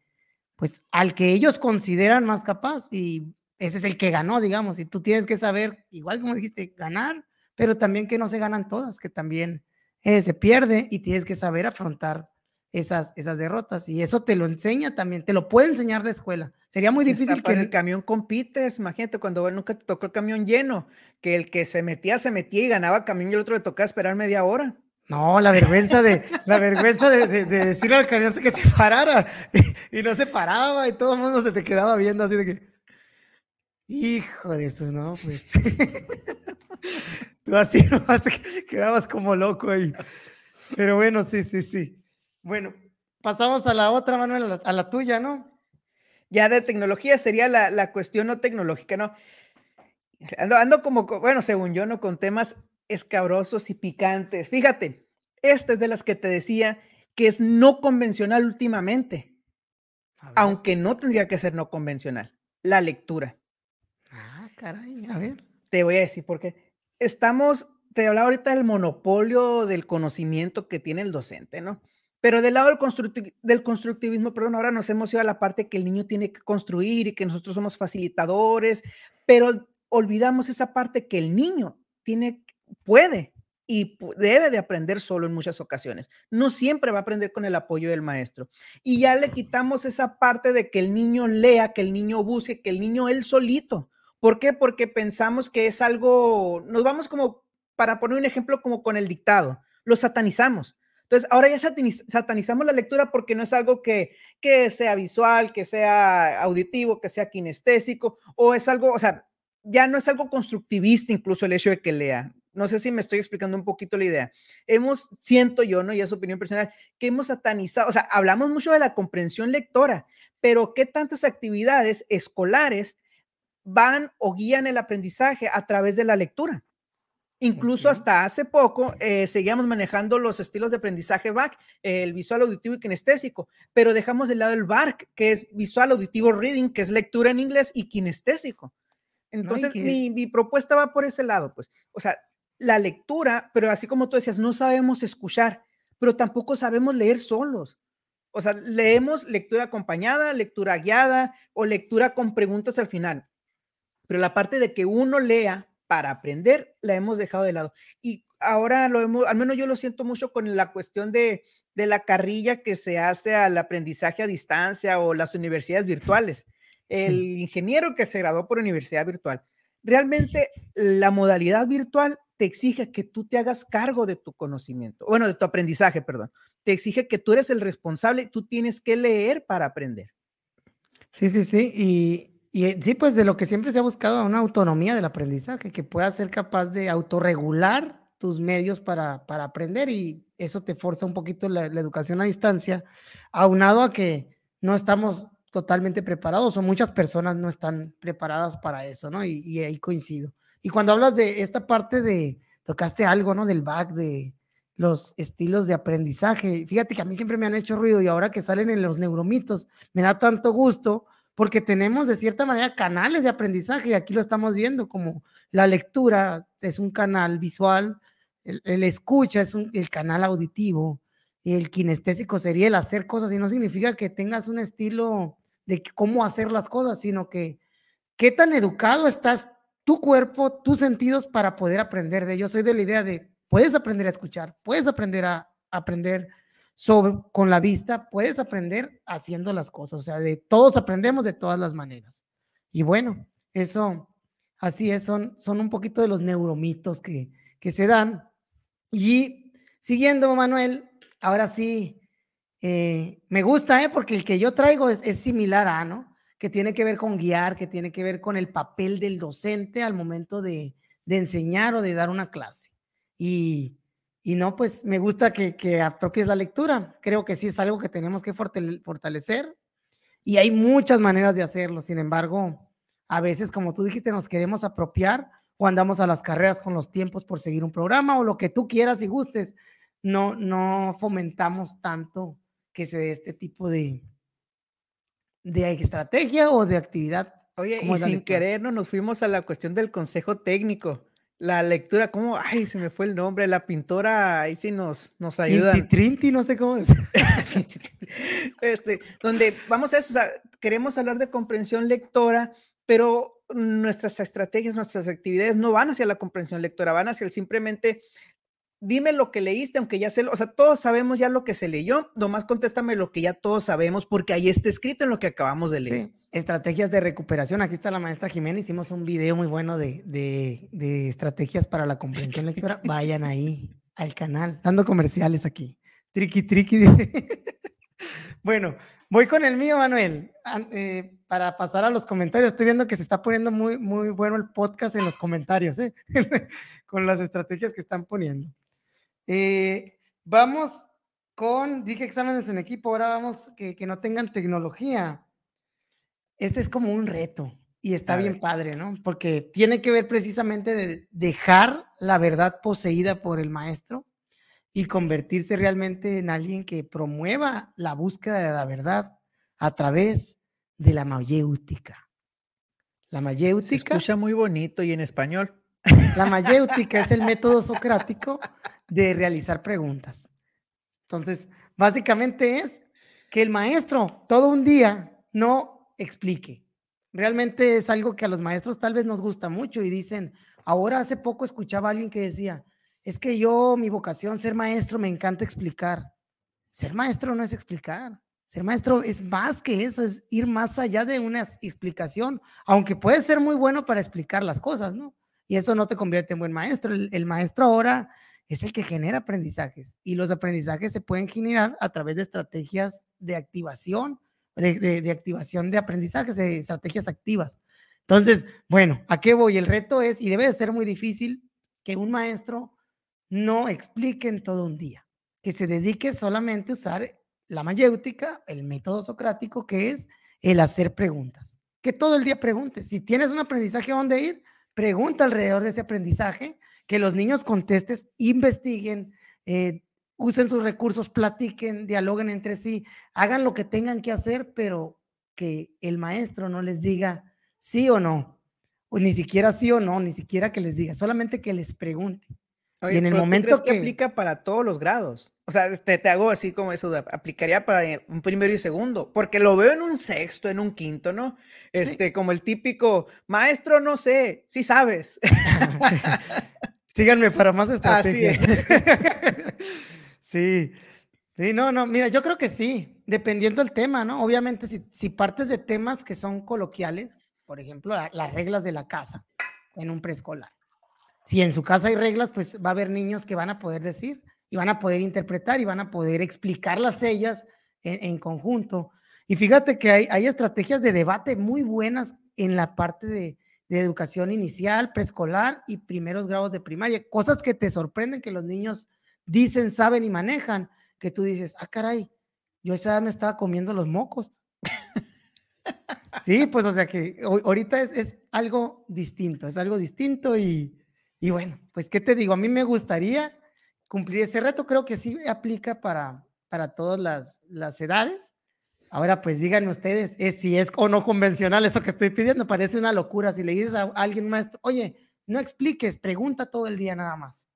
S1: pues, al que ellos consideran más capaz y ese es el que ganó, digamos, y tú tienes que saber, igual como dijiste, ganar, pero también que no se ganan todas, que también eh, se pierde y tienes que saber afrontar esas, esas derrotas y eso te lo enseña también, te lo puede enseñar la escuela. Sería muy difícil
S2: que el camión compites, imagínate cuando nunca te tocó el camión lleno, que el que se metía se metía y ganaba camión y el otro le tocaba esperar media hora.
S1: No, la vergüenza de, la vergüenza de, de, decirle al camión que se parara y, no se paraba y todo el mundo se te quedaba viendo así de que, hijo de eso, ¿no? Pues tú así nomás quedabas como loco ahí. Pero bueno, sí, sí, sí. Bueno, pasamos a la otra, Manuel, a la, tuya, ¿no?
S2: Ya de tecnología sería la, la cuestión no tecnológica, ¿no? Ando, ando como, bueno, según yo, ¿no? Con temas escabrosos y picantes. Fíjate, esta es de las que te decía que es no convencional últimamente, aunque no tendría que ser no convencional, la lectura.
S1: Ah, caray, a ver.
S2: Te voy a decir por qué. Estamos, te hablaba ahorita del monopolio del conocimiento que tiene el docente, ¿no? Pero del lado del, del constructivismo, perdón, ahora nos hemos ido a la parte que el niño tiene que construir y que nosotros somos facilitadores, pero olvidamos esa parte que el niño tiene puede y debe de aprender solo en muchas ocasiones. No siempre va a aprender con el apoyo del maestro. Y ya le quitamos esa parte de que el niño lea, que el niño busque, que el niño él solito. ¿Por qué? Porque pensamos que es algo, nos vamos como, para poner un ejemplo, como con el dictado, lo satanizamos. Entonces, ahora ya satanizamos la lectura porque no es algo que, que sea visual, que sea auditivo, que sea kinestésico, o es algo, o sea, ya no es algo constructivista incluso el hecho de que lea. No sé si me estoy explicando un poquito la idea. Hemos, siento yo, ¿no? Y es opinión personal, que hemos satanizado, o sea, hablamos mucho de la comprensión lectora, pero ¿qué tantas actividades escolares van o guían el aprendizaje a través de la lectura? Incluso hasta hace poco eh, seguíamos manejando los estilos de aprendizaje BAC, el visual, auditivo y kinestésico, pero dejamos de lado el BARC, que es visual, auditivo, reading, que es lectura en inglés y kinestésico. Entonces, mi, mi, propuesta va por ese lado, pues. O sea, la lectura, pero así como tú decías, no sabemos escuchar, pero tampoco sabemos leer solos. O sea, leemos lectura acompañada, lectura guiada o lectura con preguntas al final. Pero la parte de que uno lea para aprender, la hemos dejado de lado. Y ahora lo hemos, al menos yo lo siento mucho con la cuestión de, de la carrilla que se hace al aprendizaje a distancia o las universidades virtuales. El ingeniero que se graduó por universidad virtual. Realmente la modalidad virtual te exige que tú te hagas cargo de tu conocimiento, bueno, de tu aprendizaje, perdón. Te exige que tú eres el responsable, tú tienes que leer para aprender.
S1: Sí, sí, sí. Y, eh, sí, pues de lo que siempre se ha buscado, una autonomía del aprendizaje, que puedas ser capaz de autorregular tus medios para, para aprender y eso te forza un poquito la, educación a distancia, aunado a que no estamos totalmente preparados o muchas personas no están preparadas para eso, ¿no? Y, ahí coincido. Y cuando hablas de esta parte de, tocaste algo, ¿no? Del back, de los estilos de aprendizaje. Fíjate que a mí siempre me han hecho ruido y ahora que salen en los neuromitos, me da tanto gusto porque tenemos de cierta manera canales de aprendizaje y aquí lo estamos viendo como la lectura es un canal visual, el, escucha es el canal auditivo, el kinestésico sería el hacer cosas y no significa que tengas un estilo de cómo hacer las cosas, sino que qué tan educado estás tu cuerpo, tus sentidos para poder aprender de ello. Soy de la idea de puedes aprender a escuchar, puedes aprender a aprender sobre, con la vista, puedes aprender haciendo las cosas. O sea, de todos aprendemos de todas las maneras. Y bueno, eso, así es, son, son un poquito de los neuromitos que, que se dan. Y siguiendo, Manuel, ahora sí, eh, me gusta, ¿eh? porque el que yo traigo es, similar a, ¿no? Que tiene que ver con guiar, que tiene que ver con el papel del docente al momento de, enseñar o de dar una clase. Y, y no, pues me gusta que, que la lectura. Creo que sí es algo que tenemos que fortalecer y hay muchas maneras de hacerlo. Sin embargo, a veces, como tú dijiste, nos queremos apropiar o andamos a las carreras con los tiempos por seguir un programa o lo que tú quieras y gustes. No, no fomentamos tanto que se dé este tipo de, de estrategia o de actividad.
S2: Oye, y sin querer nos fuimos a la cuestión del consejo técnico la lectura, ¿cómo? Ay, se me fue el nombre, la pintora, ahí sí nos, nos ayuda.
S1: Trinti, no sé cómo es.
S2: este, donde vamos a eso, o sea, queremos hablar de comprensión lectora, pero nuestras estrategias, nuestras actividades no van hacia la comprensión lectora, van hacia el simplemente dime lo que leíste, aunque ya sé, o sea, todos sabemos ya lo que se leyó, nomás contéstame lo que ya todos sabemos, porque ahí está escrito en lo que acabamos de leer. Sí
S1: estrategias de recuperación. Aquí está la maestra Jiménez. Hicimos un video muy bueno de, de, estrategias para la comprensión lectora. Vayan ahí al canal, dando comerciales aquí. Triqui, triqui. bueno, voy con el mío, Manuel, eh, para pasar a los comentarios. Estoy viendo que se está poniendo muy, muy bueno el podcast en los comentarios, ¿eh? con las estrategias que están poniendo. Eh, vamos con, dije exámenes en equipo, ahora vamos que, que no tengan tecnología este es como un reto y está bien padre, ¿no? Porque tiene que ver precisamente de dejar la verdad poseída por el maestro y convertirse realmente en alguien que promueva la búsqueda de la verdad a través de la mayéutica. La mayéutica. Se
S2: escucha muy bonito y en español.
S1: La mayéutica es el método socrático de realizar preguntas. Entonces, básicamente es que el maestro todo un día no explique. Realmente es algo que a los maestros tal vez nos gusta mucho y dicen, ahora hace poco escuchaba a alguien que decía, es que yo, mi vocación, ser maestro, me encanta explicar. Ser maestro no es explicar. Ser maestro es más que eso, es ir más allá de una explicación, aunque puede ser muy bueno para explicar las cosas, ¿no? Y eso no te convierte en buen maestro. El, maestro ahora es el que genera aprendizajes y los aprendizajes se pueden generar a través de estrategias de activación de, activación de aprendizajes, de estrategias activas. Entonces, bueno, ¿a qué voy? El reto es, y debe de ser muy difícil, que un maestro no explique en todo un día, que se dedique solamente a usar la mayéutica, el método socrático, que es el hacer preguntas. Que todo el día preguntes. Si tienes un aprendizaje a dónde ir, pregunta alrededor de ese aprendizaje, que los niños contestes, investiguen, eh, usen sus recursos, platiquen, dialoguen entre sí, hagan lo que tengan que hacer, pero que el maestro no les diga sí o no, o ni siquiera sí o no, ni siquiera que les diga, solamente que les pregunte.
S2: Y en el momento que... aplica para todos los grados. O sea, te, te, hago así como eso, aplicaría para un primero y segundo, porque lo veo en un sexto, en un quinto, ¿no? Este, como el típico, maestro, no sé, sí sabes.
S1: Síganme para más estrategias. sí, sí, no, no, mira, yo creo que sí, dependiendo del tema, ¿no? Obviamente, si, si partes de temas que son coloquiales, por ejemplo, las reglas de la casa en un preescolar. Si en su casa hay reglas, pues va a haber niños que van a poder decir y van a poder interpretar y van a poder explicarlas ellas en, conjunto. Y fíjate que hay, hay, estrategias de debate muy buenas en la parte de, educación inicial, preescolar y primeros grados de primaria. Cosas que te sorprenden que los niños dicen, saben y manejan, que tú dices, ah, caray, yo esa edad me estaba comiendo los mocos. Sí, pues o sea que ahorita es, algo distinto, es algo distinto y, bueno, pues qué te digo, a mí me gustaría cumplir ese reto, creo que sí aplica para, para todas las, las edades. Ahora pues díganme ustedes es, si es o no convencional eso que estoy pidiendo, parece una locura. Si le dices a alguien maestro, oye, no expliques, pregunta todo el día nada más.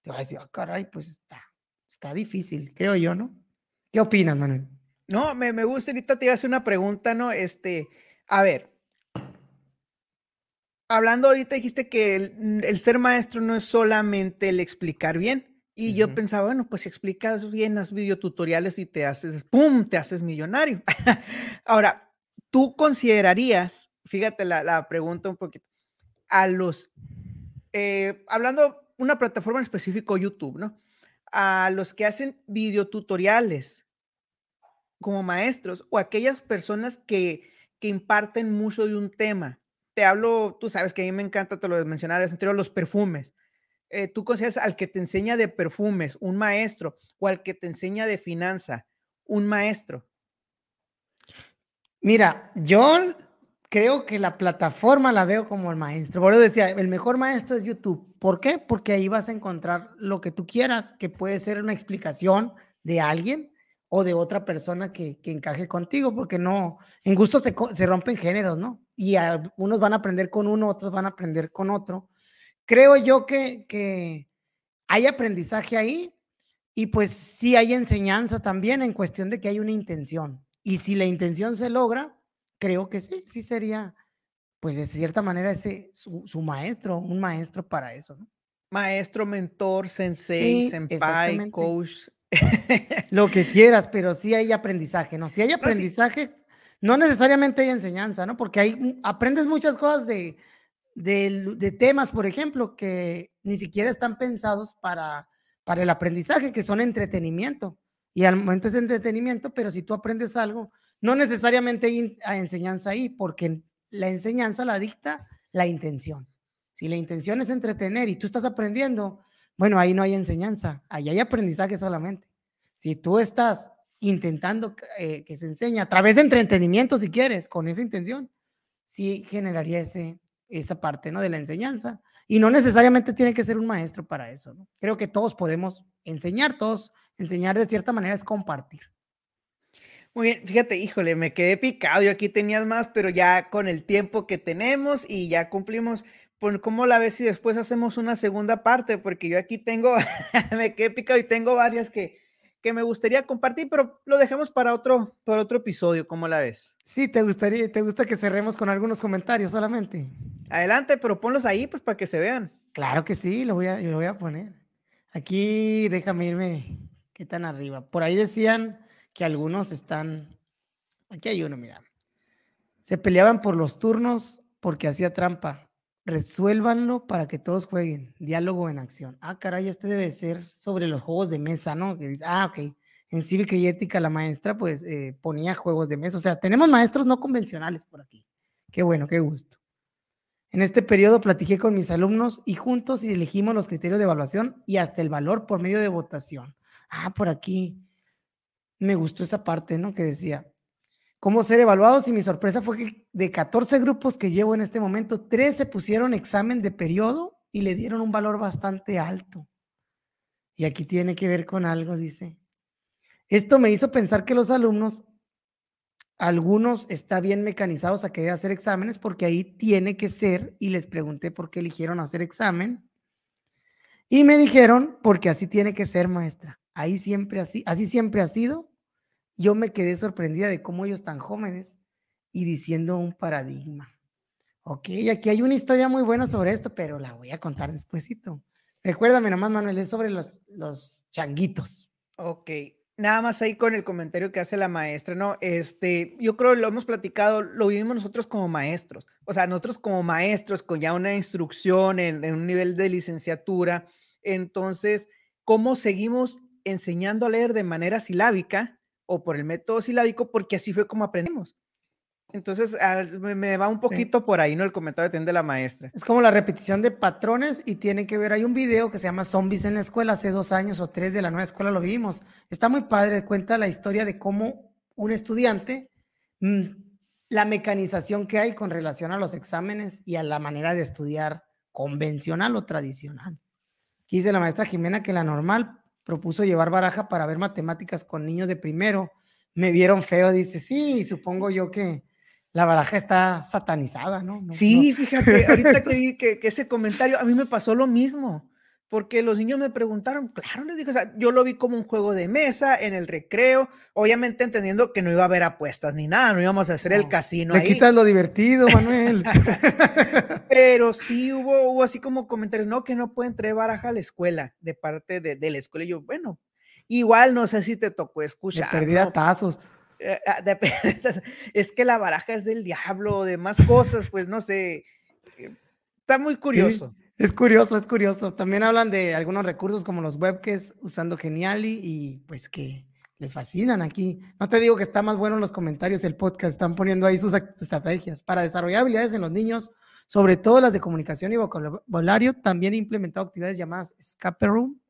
S1: Te va a decir, ah, caray, pues está, está difícil, creo yo, ¿no? ¿Qué opinas, Manuel?
S2: No, me, me gusta, ahorita te iba a hacer una pregunta, ¿no? Este, a ver, hablando ahorita dijiste que el, ser maestro no es solamente el explicar bien. Y yo pensaba, bueno, pues si explicas bien, las videotutoriales y te haces, ¡pum!, te haces millonario. Ahora, tú considerarías, fíjate la, la, pregunta un poquito, a los, eh, hablando una plataforma en específico, YouTube, ¿no? A los que hacen videotutoriales, como maestros o aquellas personas que, que imparten mucho de un tema. Te hablo, tú sabes que a mí me encanta, te lo mencionaba anterior, los perfumes. Eh, tú consideras al que te enseña de perfumes un maestro o al que te enseña de finanza un maestro.
S1: Mira, yo creo que la plataforma la veo como el maestro. Por eso decía, el mejor maestro es YouTube. ¿Por qué? Porque ahí vas a encontrar lo que tú quieras, que puede ser una explicación de alguien o de otra persona que, encaje contigo, porque no, en gusto se, rompen géneros, ¿no? Y unos van a aprender con uno, otros van a aprender con otro. Creo yo que, que hay aprendizaje ahí y pues sí hay enseñanza también en cuestión de que hay una intención. Y si la intención se logra, creo que sí, sí sería, pues de cierta manera, ese su, maestro, un maestro para eso, ¿no?
S2: Maestro, mentor, sensei, senpai, coach,
S1: lo que quieras, pero sí hay aprendizaje, ¿no? Si hay aprendizaje, no, necesariamente hay enseñanza, ¿no? Porque hay, aprendes muchas cosas de, de, temas, por ejemplo, que ni siquiera están pensados para, para el aprendizaje, que son entretenimiento. Y al momento es entretenimiento, pero si tú aprendes algo, no necesariamente hay enseñanza ahí, porque la enseñanza la dicta la intención. Si la intención es entretener y tú estás aprendiendo, bueno, ahí no hay enseñanza, ahí hay aprendizaje solamente. Si tú estás intentando eh, que se enseñe a través de entretenimiento, si quieres, con esa intención, sí generaría ese, esa parte ¿no? de la enseñanza. Y no necesariamente tiene que ser un maestro para eso. Creo que todos podemos enseñar, todos enseñar de cierta manera es compartir.
S2: Muy bien, fíjate, híjole, me quedé picado. Yo aquí tenías más, pero ya con el tiempo que tenemos y ya cumplimos ¿cómo la ves si después hacemos una segunda parte? Porque yo aquí tengo, me quedé picado y tengo varias que, que me gustaría compartir, pero lo dejamos para otro, para otro episodio, ¿cómo la ves?
S1: Sí, te gustaría, te gusta que cerremos con algunos comentarios solamente.
S2: Adelante, pero ponlos ahí, pues, para que se vean.
S1: Claro que sí, lo voy a, lo voy a poner. Aquí, déjame irme, ¿qué tan arriba? Por ahí decían que algunos están, aquí hay uno, mira. Se peleaban por los turnos porque hacía trampa resuélvanlo para que todos jueguen. Diálogo en acción. Ah, caray, este debe ser sobre los juegos de mesa, ¿no? Que dice, ah, ok. En cívica y ética la maestra pues eh, ponía juegos de mesa. O sea, tenemos maestros no convencionales por aquí. Qué bueno, qué gusto. En este periodo platiqué con mis alumnos y juntos elegimos los criterios de evaluación y hasta el valor por medio de votación. Ah, por aquí. Me gustó esa parte, ¿no? Que decía, ¿cómo ser evaluados? Y mi sorpresa fue que de 14 grupos que llevo en este momento, 3 se pusieron examen de periodo y le dieron un valor bastante alto. Y aquí tiene que ver con algo, dice. Esto me hizo pensar que los alumnos algunos está bien mecanizados a querer hacer exámenes porque ahí tiene que ser y les pregunté por qué eligieron hacer examen y me dijeron porque así tiene que ser maestra. Ahí siempre así, así siempre ha sido. Yo me quedé sorprendida de cómo ellos tan jóvenes y diciendo un paradigma. Ok, aquí hay una historia muy buena sobre esto, pero la voy a contar despuesito. Recuérdame nomás, Manuel, es sobre los, los changuitos.
S2: Ok, Nada más ahí con el comentario que hace la maestra, ¿no? Este, yo creo lo hemos platicado, lo vivimos nosotros como maestros. O sea, nosotros como maestros con ya una instrucción en, en un nivel de licenciatura. Entonces, ¿cómo seguimos enseñando a leer de manera silábica o por el método silábico? Porque así fue como aprendimos. Entonces, me, va un poquito por ahí, ¿no? El comentario de la maestra.
S1: Es como la repetición de patrones y tiene que ver, hay un video que se llama Zombies en la escuela, hace dos años o tres de la nueva escuela lo vimos. Está muy padre, cuenta la historia de cómo un estudiante, mm, la mecanización que hay con relación a los exámenes y a la manera de estudiar convencional o tradicional. Aquí dice la maestra Jimena que la normal propuso llevar baraja para ver matemáticas con niños de primero. Me vieron feo, dice, sí, supongo yo que la baraja está satanizada, ¿no?
S2: sí, fíjate, ahorita que vi que, ese comentario, a mí me pasó lo mismo, porque los niños me preguntaron, claro, les dije, o sea, yo lo vi como un juego de mesa en el recreo, obviamente entendiendo que no iba a haber apuestas ni nada, no íbamos a hacer el casino.
S1: Le quitas lo divertido, Manuel.
S2: Pero sí hubo, hubo así como comentarios, no, que no pueden traer baraja a la escuela, de parte de, la escuela. Y yo, bueno, igual no sé si te tocó escuchar.
S1: Tazos.
S2: Eh, ah, es que la baraja es del diablo, de más cosas, pues no sé. Eh, está muy curioso.
S1: es curioso, es curioso. También hablan de algunos recursos como los webkes usando Geniali y pues que les fascinan aquí. No te digo que está más bueno en los comentarios el podcast, están poniendo ahí sus estrategias para desarrollar habilidades en los niños, sobre todo las de comunicación y vocabulario. También he implementado actividades llamadas escape room,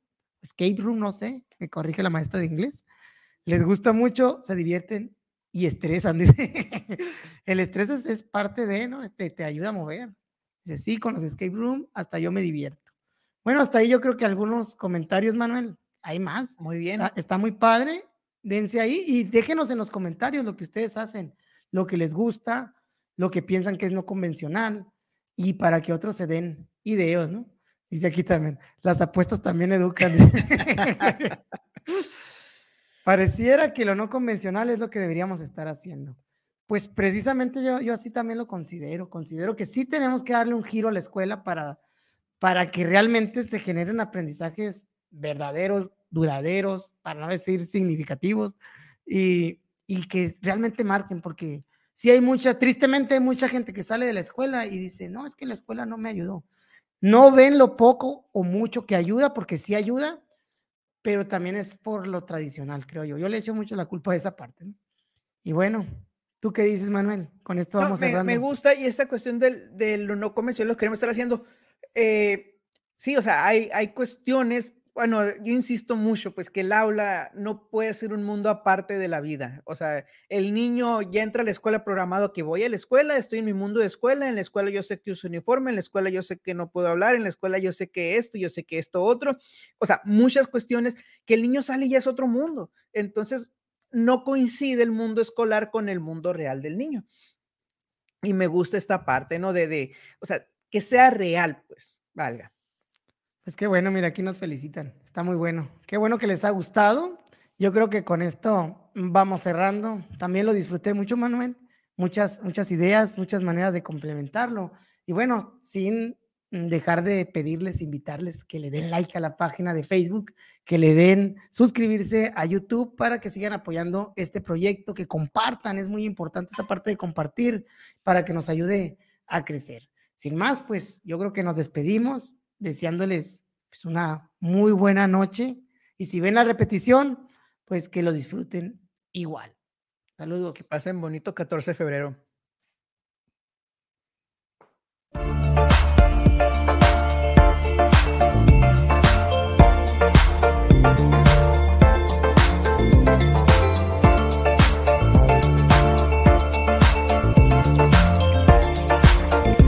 S1: escape room, no sé, me corrige la maestra de inglés, les gusta mucho, se divierten y estresan. el estrés es, parte de, ¿no? Este, te ayuda a mover. Dice, sí, con los escape room hasta yo me divierto. Bueno, hasta ahí yo creo que algunos comentarios, Manuel. Hay más.
S2: Muy bien.
S1: Está, muy padre. Dense ahí y déjenos en los comentarios lo que ustedes hacen, lo que les gusta, lo que piensan que es no convencional y para que otros se den ideas, ¿no? Dice aquí también, las apuestas también educan. Pareciera que lo no convencional es lo que deberíamos estar haciendo. Pues precisamente yo, yo así también lo considero. Considero que sí tenemos que darle un giro a la escuela para, para que realmente se generen aprendizajes verdaderos, duraderos, para no decir significativos, y, y que realmente marquen, porque sí hay mucha, tristemente hay mucha gente que sale de la escuela y dice, no, es que la escuela no me ayudó. No ven lo poco o mucho que ayuda, porque sí ayuda, pero también es por lo tradicional, creo yo. Yo le echo mucho la culpa a esa parte. Y bueno, ¿tú qué dices, Manuel? Con esto vamos
S2: a
S1: me,
S2: me gusta y esta cuestión del, de lo no convencional lo queremos estar haciendo. Eh, sí, o sea, hay, hay cuestiones bueno, yo insisto mucho, pues que el aula no puede ser un mundo aparte de la vida. O sea, el niño ya entra a la escuela programado que voy a la escuela, estoy en mi mundo de escuela, en la escuela yo sé que uso uniforme, en la escuela yo sé que no puedo hablar, en la escuela yo sé que esto, yo sé que esto otro. O sea, muchas cuestiones que el niño sale y ya es otro mundo. Entonces, no coincide el mundo escolar con el mundo real del niño. Y me gusta esta parte, ¿no? De, de o sea, que sea real, pues, valga.
S1: Pues qué bueno, mira, aquí nos felicitan. Está muy bueno. Qué bueno que les ha gustado. Yo creo que con esto vamos cerrando. También lo disfruté mucho, Manuel. Muchas, muchas ideas, muchas maneras de complementarlo. Y bueno, sin dejar de pedirles, invitarles que le den like a la página de Facebook, que le den suscribirse a YouTube para que sigan apoyando este proyecto, que compartan, es muy importante esa parte de compartir para que nos ayude a crecer. Sin más, pues yo creo que nos despedimos deseándoles pues, una muy buena noche y si ven la repetición, pues que lo disfruten igual. Saludos.
S2: Que pasen bonito 14 de febrero.